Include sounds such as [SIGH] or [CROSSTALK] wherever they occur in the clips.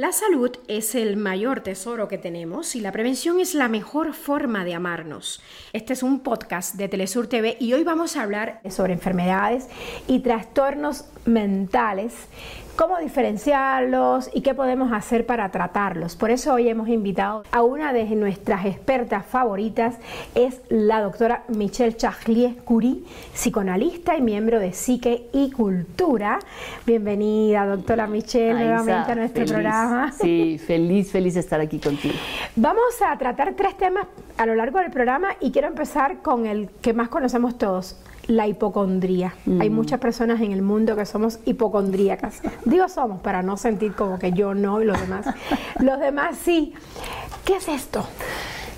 La salud es el mayor tesoro que tenemos y la prevención es la mejor forma de amarnos. Este es un podcast de Telesur TV y hoy vamos a hablar sobre enfermedades y trastornos mentales cómo diferenciarlos y qué podemos hacer para tratarlos. Por eso hoy hemos invitado a una de nuestras expertas favoritas, es la doctora Michelle Chachlier Curie, psicoanalista y miembro de Psique y Cultura. Bienvenida, doctora Michelle, nuevamente a nuestro programa. Sí, feliz, feliz de estar aquí contigo. Vamos a tratar tres temas a lo largo del programa y quiero empezar con el que más conocemos todos, la hipocondría. Hay mm. muchas personas en el mundo que somos hipocondríacas. Digo somos para no sentir como que yo no y los demás. [LAUGHS] los demás sí. ¿Qué es esto?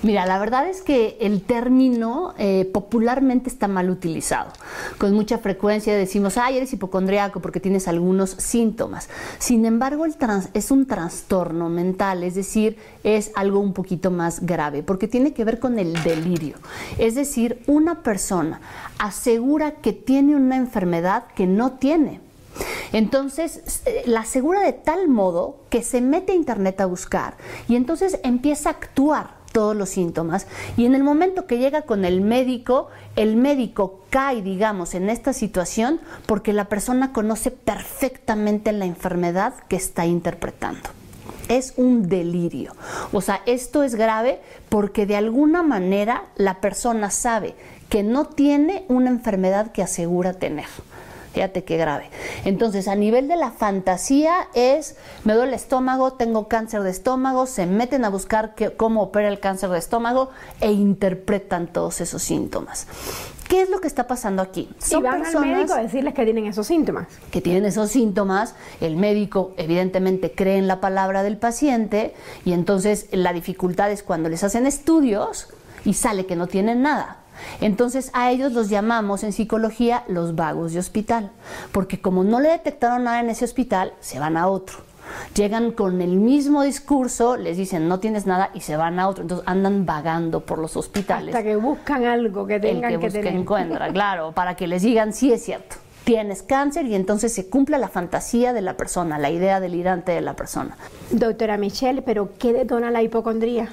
Mira, la verdad es que el término eh, popularmente está mal utilizado. Con mucha frecuencia decimos, ay, eres hipocondriaco porque tienes algunos síntomas. Sin embargo, el es un trastorno mental, es decir, es algo un poquito más grave, porque tiene que ver con el delirio. Es decir, una persona asegura que tiene una enfermedad que no tiene. Entonces, eh, la asegura de tal modo que se mete a internet a buscar y entonces empieza a actuar todos los síntomas y en el momento que llega con el médico, el médico cae, digamos, en esta situación porque la persona conoce perfectamente la enfermedad que está interpretando. Es un delirio. O sea, esto es grave porque de alguna manera la persona sabe que no tiene una enfermedad que asegura tener. Fíjate qué grave. Entonces, a nivel de la fantasía es, me duele el estómago, tengo cáncer de estómago, se meten a buscar cómo opera el cáncer de estómago e interpretan todos esos síntomas. ¿Qué es lo que está pasando aquí? Si van al médico a decirles que tienen esos síntomas. Que tienen esos síntomas, el médico evidentemente cree en la palabra del paciente y entonces la dificultad es cuando les hacen estudios y sale que no tienen nada. Entonces a ellos los llamamos en psicología los vagos de hospital, porque como no le detectaron nada en ese hospital, se van a otro. Llegan con el mismo discurso, les dicen no tienes nada y se van a otro. Entonces andan vagando por los hospitales. Hasta que buscan algo que tengan el que, que tener. encuentra, claro, para que les digan sí es cierto tienes cáncer y entonces se cumple la fantasía de la persona, la idea delirante de la persona. Doctora Michelle, ¿pero qué detona la hipocondría?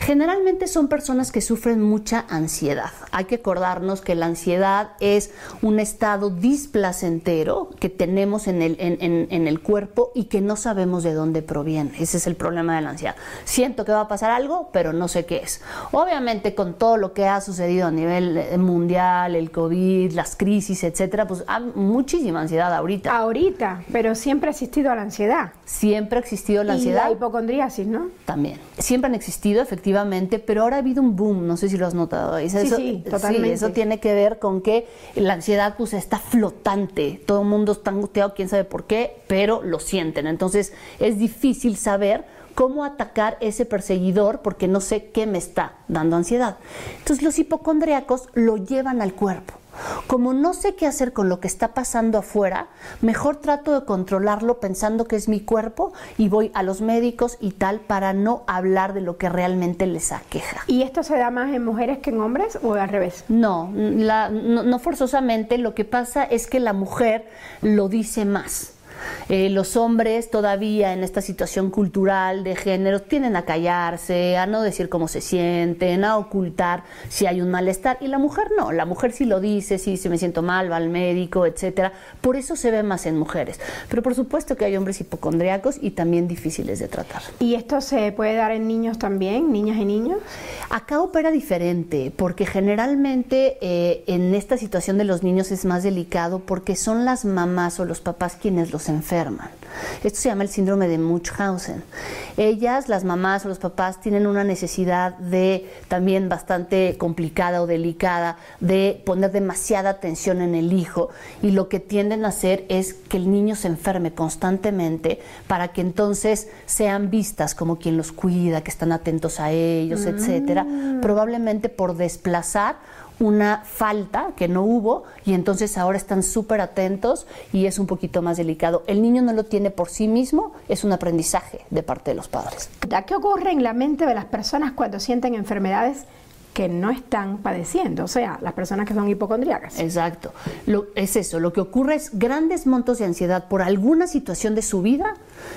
Generalmente son personas que sufren mucha ansiedad. Hay que acordarnos que la ansiedad es un estado displacentero que tenemos en el, en, el cuerpo y que no sabemos de dónde proviene. Ese es el problema de la ansiedad. Siento que va a pasar algo, pero no sé qué es. Obviamente con todo lo que ha sucedido a nivel eh, mundial, el COVID, las crisis, etcétera, pues hay muchísima ansiedad ahorita. Ahorita, pero siempre ha existido la ansiedad. Siempre ha existido la ansiedad. Y la hipocondriasis, ¿no? También. Siempre han existido, efectivamente pero ahora ha habido un boom, no sé si lo has notado. Eso, sí, sí, totalmente. eso tiene que ver con que la ansiedad pues está flotante, todo el mundo está angustiado, quién sabe por qué, pero lo sienten. Entonces es difícil saber cómo atacar ese perseguidor porque no sé qué me está dando ansiedad. Entonces los hipocondríacos lo llevan al cuerpo. Como no sé qué hacer con lo que está pasando afuera, mejor trato de controlarlo pensando que es mi cuerpo y voy a los médicos y tal para no hablar de lo que realmente les aqueja. ¿Y esto se da más en mujeres que en hombres o al revés? No, no, no forzosamente. Lo que pasa es que la mujer lo dice más. Eh, los hombres todavía en esta situación cultural de género tienden a callarse, a no decir cómo se sienten, a ocultar si hay un malestar y la mujer no, la mujer sí lo dice, sí, si me siento mal, va al médico, etcétera. Por eso se ve más en mujeres. Pero por supuesto que hay hombres hipocondriacos y también difíciles de tratar. ¿Y esto se puede dar en niños también, niñas y niños? Acá opera diferente, porque generalmente eh, en esta situación de los niños es más delicado porque son las mamás o los papás quienes los enferman. Esto se llama el síndrome de Munchausen. Ellas, las mamás o los papás, tienen una necesidad de también bastante complicada o delicada de poner demasiada atención en el hijo y lo que tienden a hacer es que el niño se enferme constantemente para que entonces sean vistas como quien los cuida, que están atentos a ellos, etcétera, mm. probablemente por desplazar una falta que no hubo y entonces ahora están súper atentos y es un poquito más delicado. El niño no lo tiene por sí mismo, es un aprendizaje de parte de los padres. ¿Qué ocurre en la mente de las personas cuando sienten enfermedades que no están padeciendo, o sea, las personas que son hipocondríacas. Exacto. Lo, es eso, lo que ocurre es grandes montos de ansiedad por alguna situación de su vida,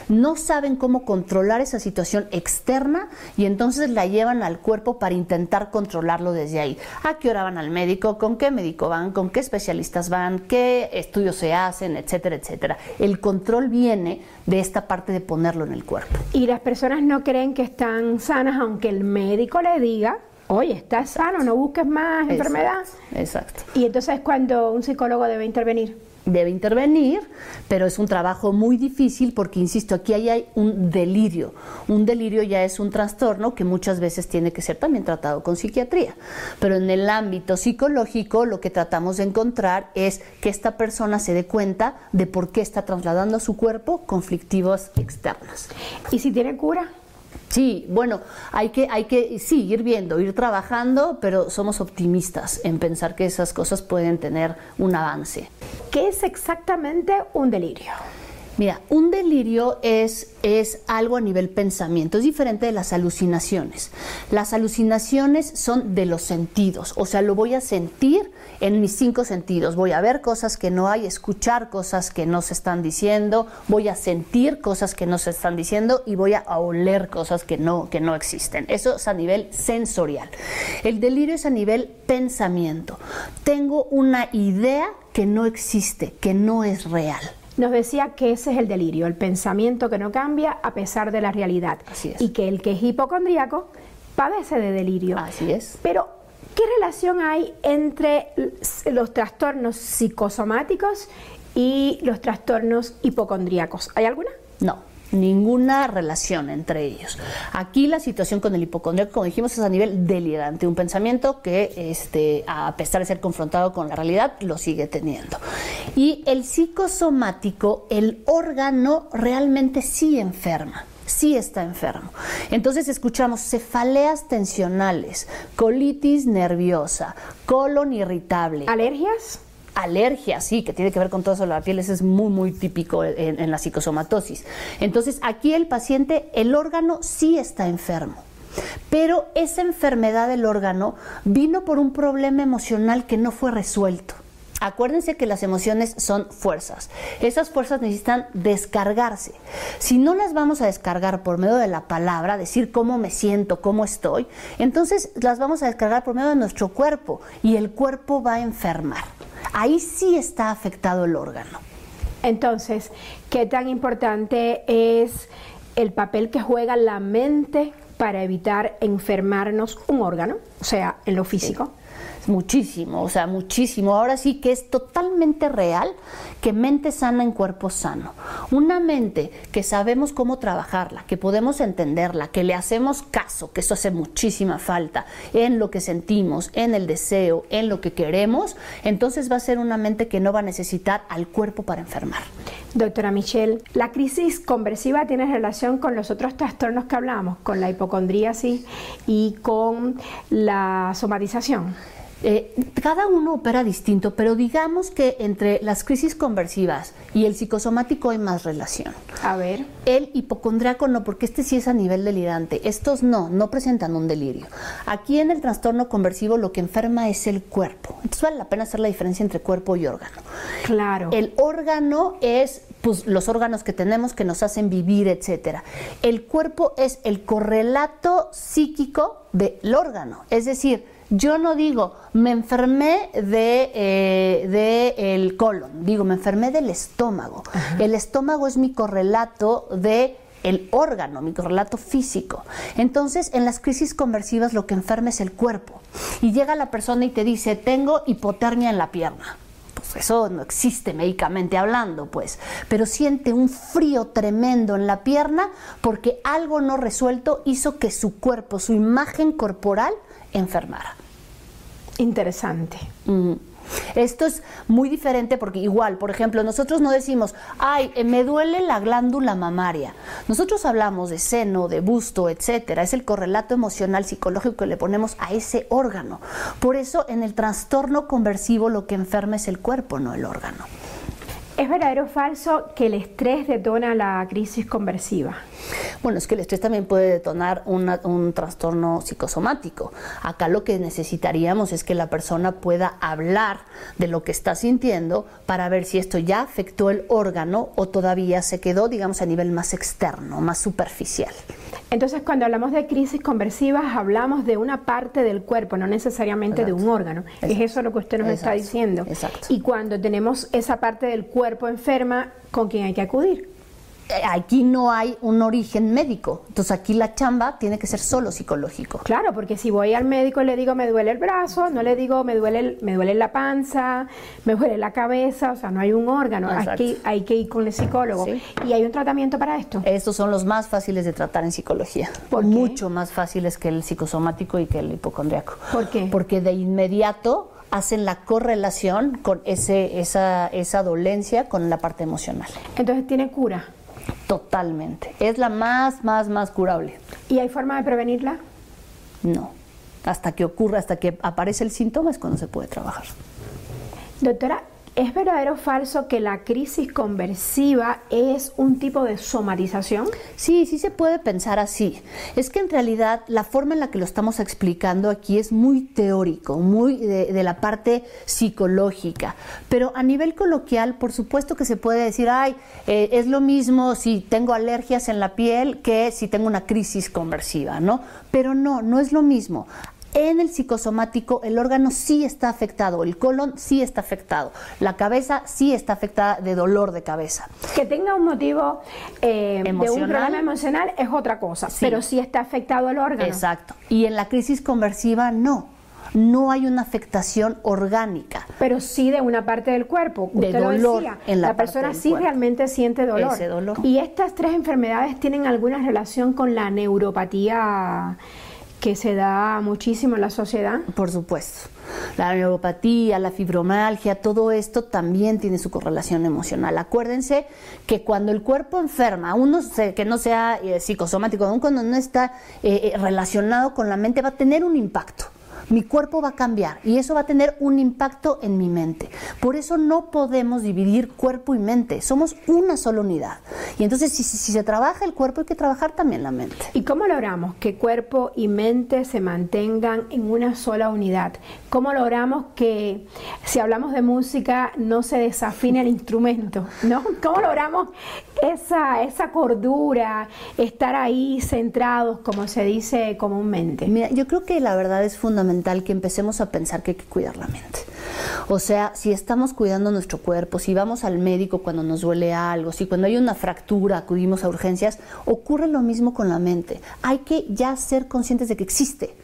no saben cómo controlar esa situación externa y entonces la llevan al cuerpo para intentar controlarlo desde ahí. ¿A qué hora van al médico? ¿Con qué médico van? ¿Con qué especialistas van? ¿Qué estudios se hacen? Etcétera, etcétera. El control viene de esta parte de ponerlo en el cuerpo. Y las personas no creen que están sanas aunque el médico le diga oye, estás sano, no busques más enfermedad. Exacto. Y entonces es cuando un psicólogo debe intervenir. Debe intervenir, pero es un trabajo muy difícil porque, insisto, aquí hay un delirio. Un delirio ya es un trastorno que muchas veces tiene que ser también tratado con psiquiatría. Pero en el ámbito psicológico lo que tratamos de encontrar es que esta persona se dé cuenta de por qué está trasladando a su cuerpo conflictivos externas. ¿Y si tiene cura? Sí, bueno, hay que, hay que sí, ir viendo, ir trabajando, pero somos optimistas en pensar que esas cosas pueden tener un avance. ¿Qué es exactamente un delirio? Mira, un delirio es, es algo a nivel pensamiento, es diferente de las alucinaciones. Las alucinaciones son de los sentidos, o sea, lo voy a sentir en mis cinco sentidos. Voy a ver cosas que no hay, escuchar cosas que no se están diciendo, voy a sentir cosas que no se están diciendo y voy a oler cosas que no, que no existen. Eso es a nivel sensorial. El delirio es a nivel pensamiento. Tengo una idea que no existe, que no es real nos decía que ese es el delirio, el pensamiento que no cambia a pesar de la realidad. Así es. Y que el que es hipocondríaco padece de delirio. Así es. Pero, ¿qué relación hay entre los trastornos psicosomáticos y los trastornos hipocondríacos? ¿Hay alguna? No ninguna relación entre ellos. Aquí la situación con el hipocondríaco, como dijimos, es a nivel delirante, un pensamiento que este, a pesar de ser confrontado con la realidad, lo sigue teniendo. Y el psicosomático, el órgano realmente sí enferma sí está enfermo. Entonces escuchamos cefaleas tensionales, colitis nerviosa, colon irritable. ¿Alergias? Alergia, sí, que tiene que ver con todo eso de la piel, es muy, muy típico en, la psicosomatosis. Entonces, aquí el paciente, el órgano sí está enfermo. Pero esa enfermedad del órgano vino por un problema emocional que no fue resuelto. Acuérdense que las emociones son fuerzas. Esas fuerzas necesitan descargarse. Si no las vamos a descargar por medio de la palabra, decir cómo me siento, cómo estoy, entonces las vamos a descargar por medio de nuestro cuerpo y el cuerpo va a enfermar ahí sí está afectado el órgano. Entonces, ¿qué tan importante es el papel que juega la mente para evitar enfermarnos un órgano, o sea, en lo físico? Muchísimo, o sea, muchísimo. Ahora sí que es totalmente real que mente sana en cuerpo sano. Una mente que sabemos cómo trabajarla, que podemos entenderla, que le hacemos caso, que eso hace muchísima falta en lo que sentimos, en el deseo, en lo que queremos, entonces va a ser una mente que no va a necesitar al cuerpo para enfermar. Doctora Michelle, ¿la crisis conversiva tiene relación con los otros trastornos que hablamos, con la hipocondríasis y con la somatización? Eh, cada uno opera distinto, pero digamos que entre las crisis conversivas y el psicosomático hay más relación. A ver. El hipocondriaco no, porque este sí es a nivel delirante. Estos no, no presentan un delirio. Aquí en el trastorno conversivo lo que enferma es el cuerpo. Entonces vale la pena hacer la diferencia entre cuerpo y órgano. Claro. El órgano es pues, los órganos que tenemos que nos hacen vivir, etcétera. El cuerpo es el correlato psíquico del órgano. Es decir, yo no digo, me enfermé de, eh, el colon, digo, me enfermé del estómago. El estómago es mi correlato de el órgano, mi correlato físico. Entonces, en las crisis conversivas lo que enferma es el cuerpo. Y llega la persona y te dice, tengo hipotermia en la pierna. Pues eso no existe médicamente hablando, pues. Pero siente un frío tremendo en la pierna porque algo no resuelto hizo que su cuerpo, su imagen corporal, enfermara. Interesante. Esto es muy diferente porque igual, por ejemplo, nosotros no decimos, ay, eh, me duele la glándula mamaria. Nosotros hablamos de seno, de busto, etcétera. Es el correlato emocional psicológico que le ponemos a ese órgano. Por eso en el trastorno conversivo lo que enferma es el cuerpo, no el órgano. ¿Es verdadero o falso que el estrés detona la crisis conversiva? Bueno, es que el estrés también puede detonar un trastorno psicosomático. Acá lo que necesitaríamos es que la persona pueda hablar de lo que está sintiendo para ver si esto ya afectó el órgano o todavía se quedó, digamos, a nivel más externo, más superficial. Entonces, cuando hablamos de crisis conversivas, hablamos de una parte del cuerpo, no necesariamente de un órgano. Es eso lo que usted nos está diciendo. Exacto. Y cuando tenemos esa parte del cuerpo enferma, ¿con quién hay que acudir? Eh, aquí no hay un origen médico. Entonces aquí la chamba tiene que ser solo psicológico. Claro, porque si voy al médico y le digo me duele el brazo, no le digo me duele, me duele la panza, me duele la cabeza, o sea, no hay un órgano. Aquí hay que ir con el psicólogo. ¿Y hay un tratamiento para esto? Estos son los más fáciles de tratar en psicología. ¿Por Mucho más fáciles que el psicosomático y que el hipocondriaco. ¿Por qué? Porque de inmediato hacen la correlación con ese, esa, esa dolencia con la parte emocional. Entonces tiene cura. Totalmente. Es la más, más, más curable. ¿Y hay forma de prevenirla? No. Hasta que ocurra, hasta que aparece el síntoma es cuando se puede trabajar. Doctora, ¿Es verdadero o falso que la crisis conversiva es un tipo de somatización? Sí, sí se puede pensar así. Es que en realidad la forma en la que lo estamos explicando aquí es muy teórico, muy de, la parte psicológica. Pero a nivel coloquial, por supuesto que se puede decir, ay, eh, es lo mismo si tengo alergias en la piel que si tengo una crisis conversiva, ¿no? Pero no, no es lo mismo en el psicosomático el órgano sí está afectado, el colon sí está afectado, la cabeza sí está afectada de dolor de cabeza. Que tenga un motivo eh, de un problema emocional es otra cosa, pero sí está afectado el órgano. Exacto. Y en la crisis conversiva no no hay una afectación orgánica. Pero sí de una parte del cuerpo. De dolor en la, persona sí realmente siente dolor. Ese dolor. ¿Y estas tres enfermedades tienen alguna relación con la neuropatía? Que se da muchísimo en la sociedad? Por supuesto. La neuropatía, la fibromialgia, todo esto también tiene su correlación emocional. Acuérdense que cuando el cuerpo enferma, uno que no sea eh, psicosomático, aún cuando no está eh, eh, relacionado con la mente, va a tener un impacto mi cuerpo va a cambiar y eso va a tener un impacto en mi mente. Por eso no podemos dividir cuerpo y mente, somos una sola unidad. Y entonces si, se trabaja el cuerpo hay que trabajar también la mente. ¿Y cómo logramos que cuerpo y mente se mantengan en una sola unidad? ¿Cómo logramos que si hablamos de música no se desafine el instrumento? ¿no? ¿Cómo logramos esa, esa cordura, estar ahí centrados, como se dice comúnmente? Mira, yo creo que la verdad es fundamental que empecemos a pensar que hay que cuidar la mente. O sea, si estamos cuidando nuestro cuerpo, si vamos al médico cuando nos duele algo, si cuando hay una fractura acudimos a urgencias, ocurre lo mismo con la mente. Hay que ya ser conscientes de que existe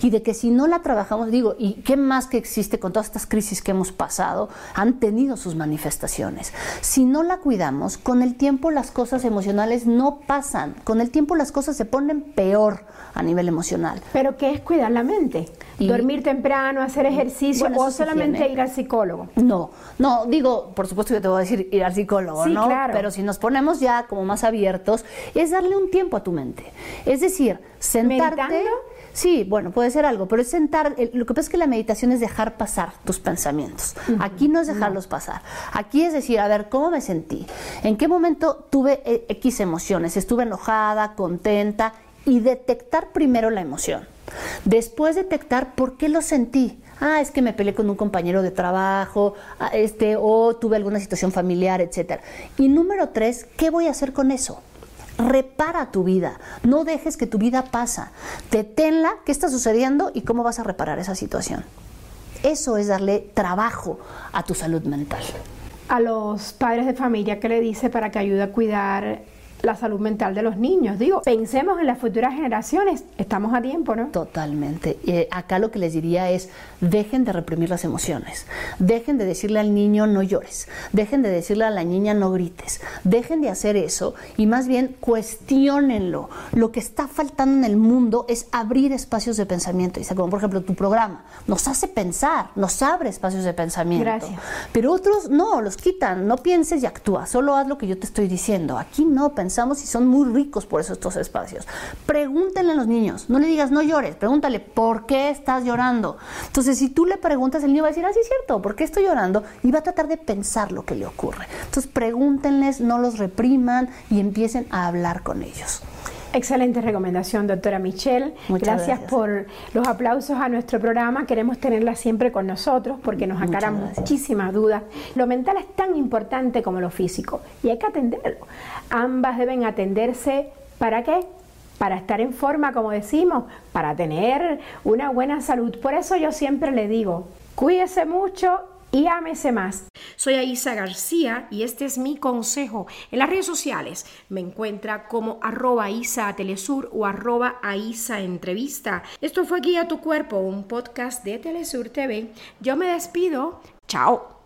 y de que si no la trabajamos, digo, ¿y qué más que existe con todas estas crisis que hemos pasado? Han tenido sus manifestaciones. Si no la cuidamos, con el tiempo las cosas emocionales no pasan, con el tiempo las cosas se ponen peor a nivel emocional. ¿Pero qué es cuidar la mente? ¿Dormir temprano, hacer ejercicio o solamente ir al psicólogo? No, no, digo, por supuesto que te voy a decir ir al psicólogo, ¿no? Claro. Pero si nos ponemos ya como más abiertos, es darle un tiempo a tu mente. Es decir, sentarte... Sí, bueno, puede ser algo, pero es sentar, lo que pasa es que la meditación es dejar pasar tus pensamientos. Aquí no es dejarlos pasar. Aquí es decir, a ver, ¿cómo me sentí? ¿En qué momento tuve eh, X emociones? ¿Estuve enojada, contenta? Y detectar primero la emoción. Después detectar por qué lo sentí. Ah, es que me peleé con un compañero de trabajo, ah, este, o tuve alguna situación familiar, etcétera. Y número tres, ¿qué voy a hacer con eso? repara tu vida, no dejes que tu vida pasa, deténla, qué está sucediendo y cómo vas a reparar esa situación. Eso es darle trabajo a tu salud mental. A los padres de familia, ¿qué le dice para que ayude a cuidar la salud mental de los niños. Digo, pensemos en las futuras generaciones, estamos a tiempo, ¿no? Totalmente. Eh, acá lo que les diría es, dejen de reprimir las emociones, dejen de decirle al niño no llores, dejen de decirle a la niña no grites, dejen de hacer eso y más bien cuestionenlo. Lo que está faltando en el mundo es abrir espacios de pensamiento, dice, como por ejemplo tu programa, nos hace pensar, nos abre espacios de pensamiento. Gracias. Pero otros no, los quitan, no pienses y actúa, solo haz lo que yo te estoy diciendo. Aquí no pensamos y son muy ricos por eso estos espacios. Pregúntenle a los niños, no le digas no llores, pregúntale por qué estás llorando. Entonces, si tú le preguntas, el niño va a decir, ah, es cierto, ¿por qué estoy llorando? Y va a tratar de pensar lo que le ocurre. Entonces, pregúntenles, no los repriman y empiecen a hablar con ellos. Excelente recomendación, doctora Michelle. Gracias, por los aplausos a nuestro programa. Queremos tenerla siempre con nosotros porque nos aclaran muchísimas dudas. Lo mental es tan importante como lo físico y hay que atenderlo. Ambas deben atenderse. ¿Para qué? Para estar en forma, como decimos, para tener una buena salud. Por eso yo siempre le digo, cuídese mucho y ámese más. Soy Aisa García y este es mi consejo. En las redes sociales me encuentra como arroba Isa Telesur o arroba Aisa Entrevista. Esto fue Guía tu Cuerpo, un podcast de Telesur TV. Yo me despido. Chao.